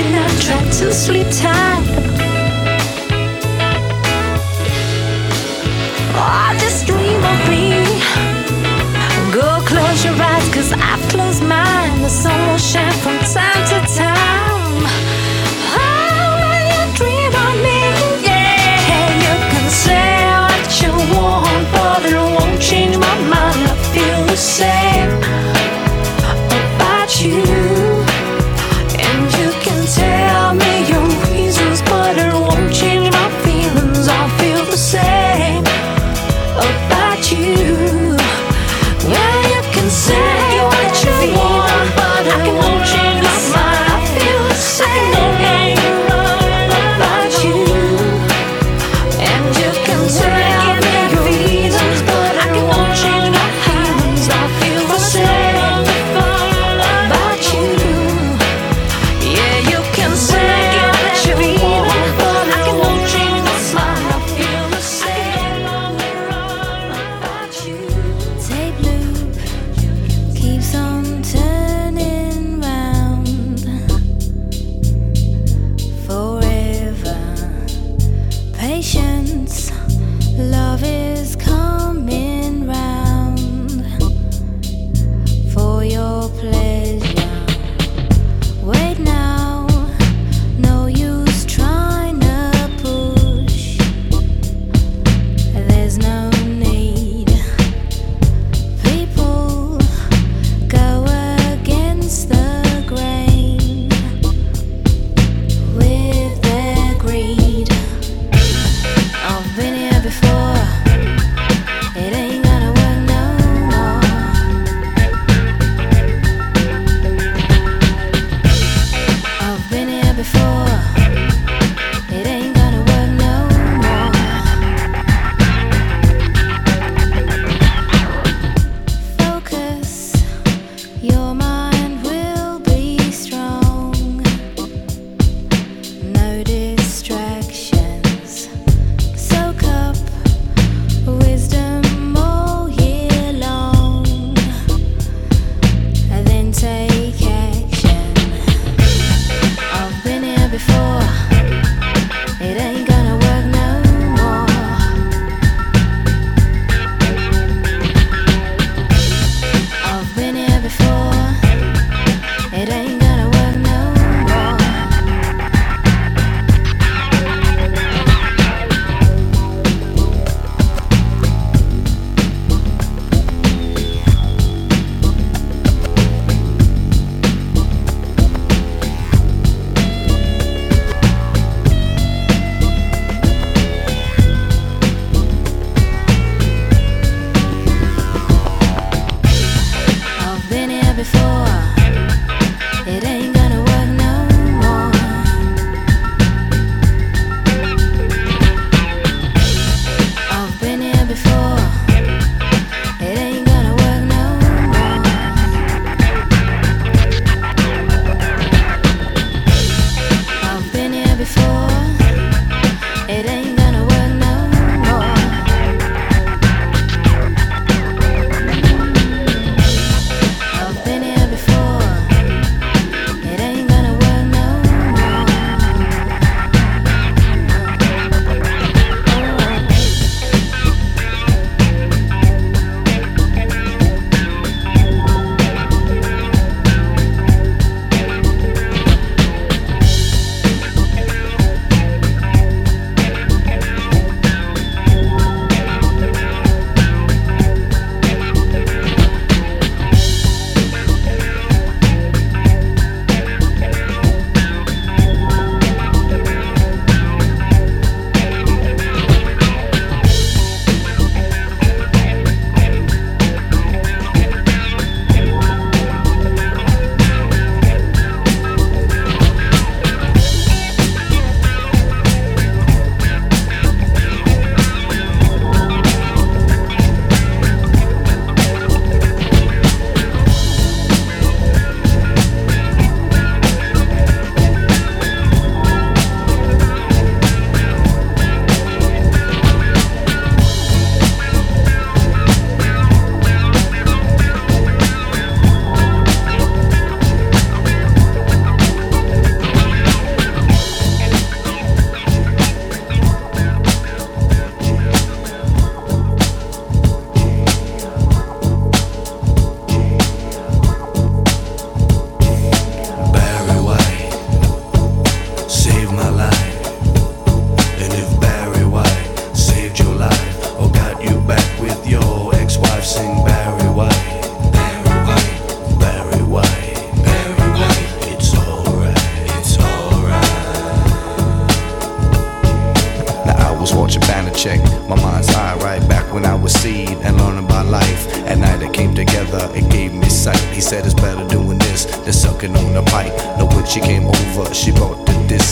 you're not to sleep time. Oh, just dream of me. Go close your eyes, cause I've closed mine. The sun will shine.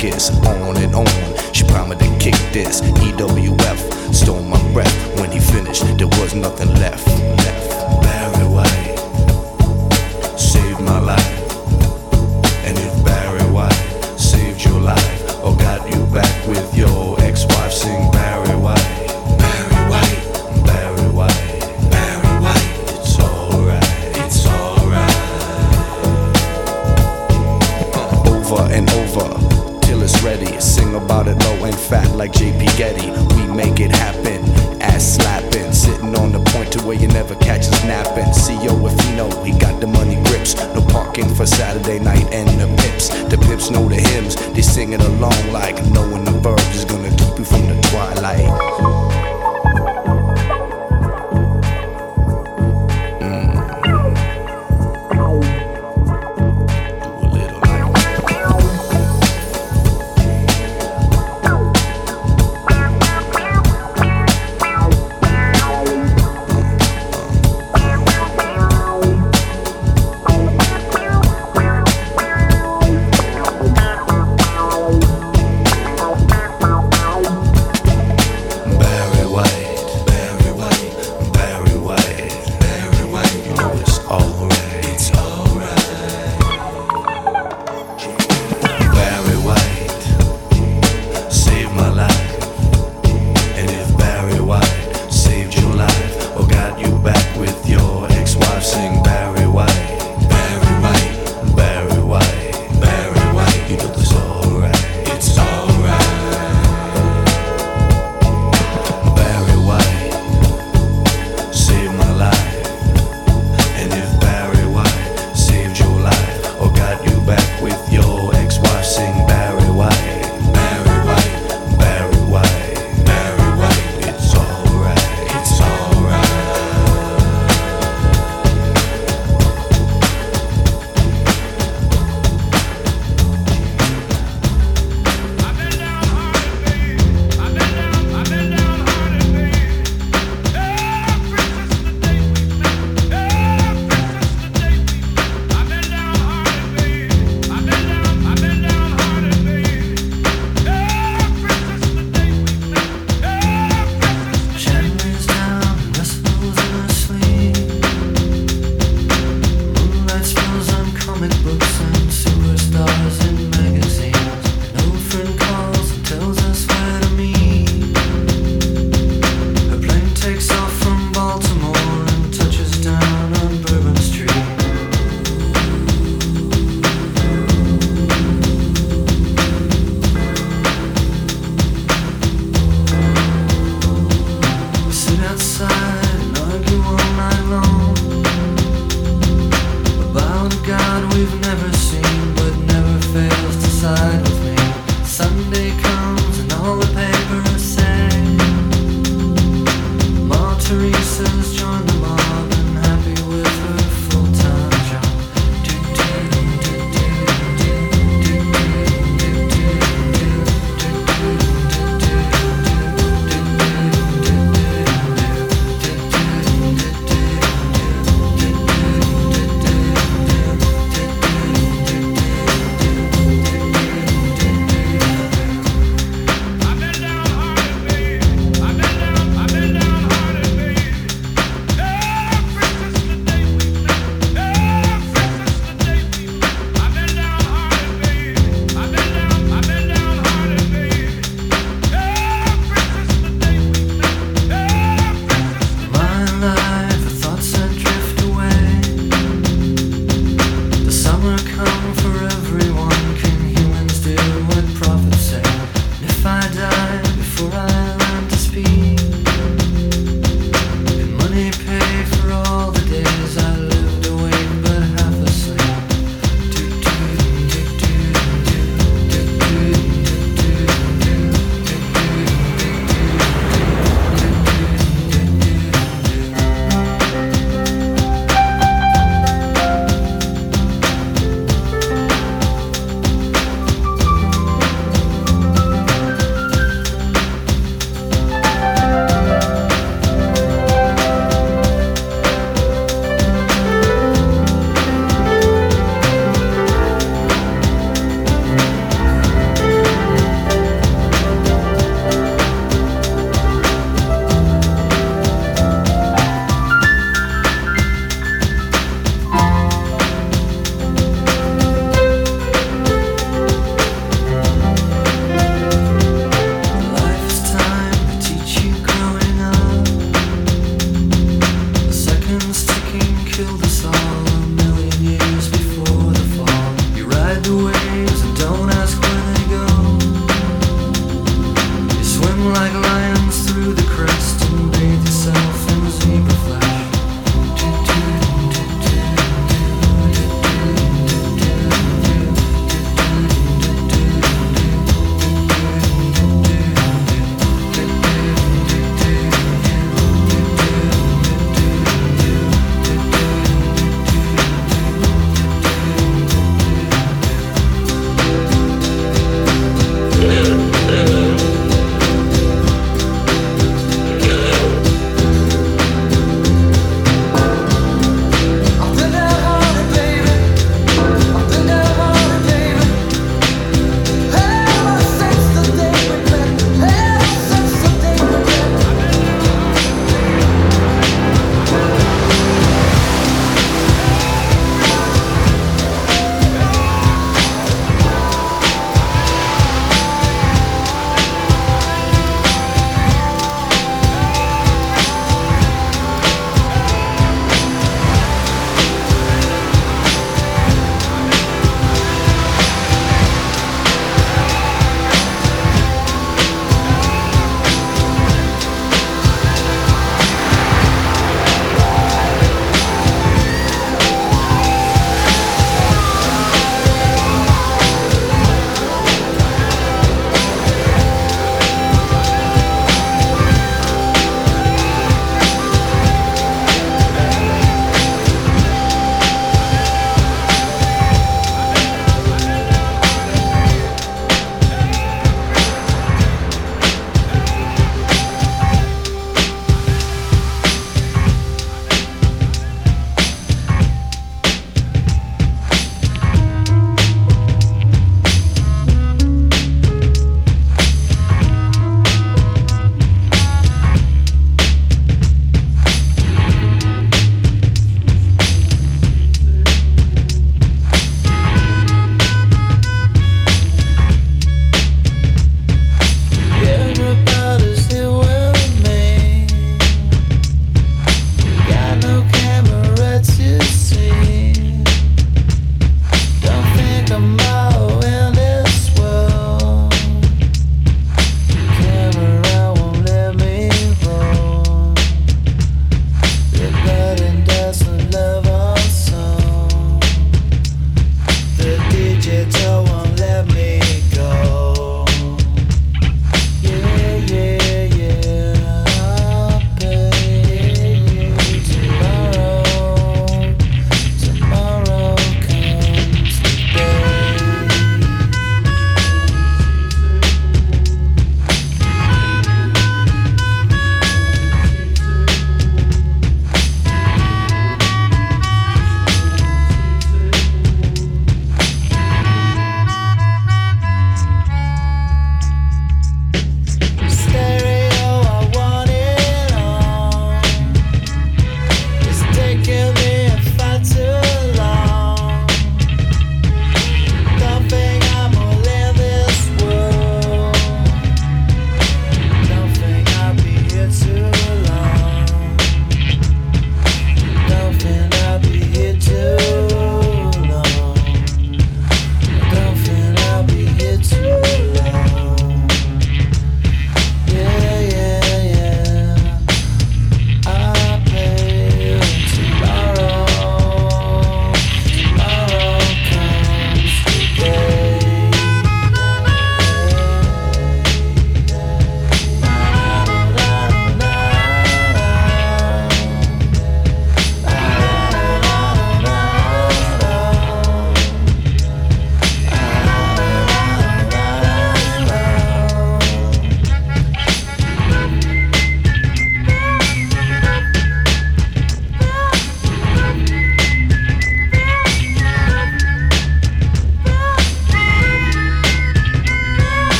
gets on and on. She promised to kick this EWF. Stole my breath when he finished. There was nothing left.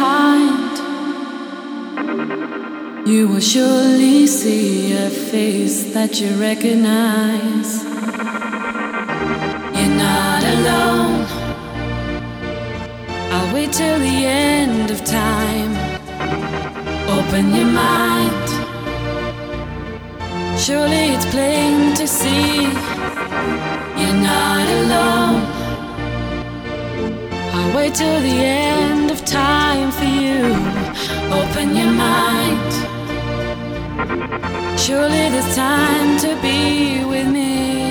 behind, you will surely see a face that you recognize. You're not alone. I'll wait till the end of time. Open your mind. Surely it's plain to see you're not alone wait till the end of time for you. Open your mind. Surely there's time to be with me.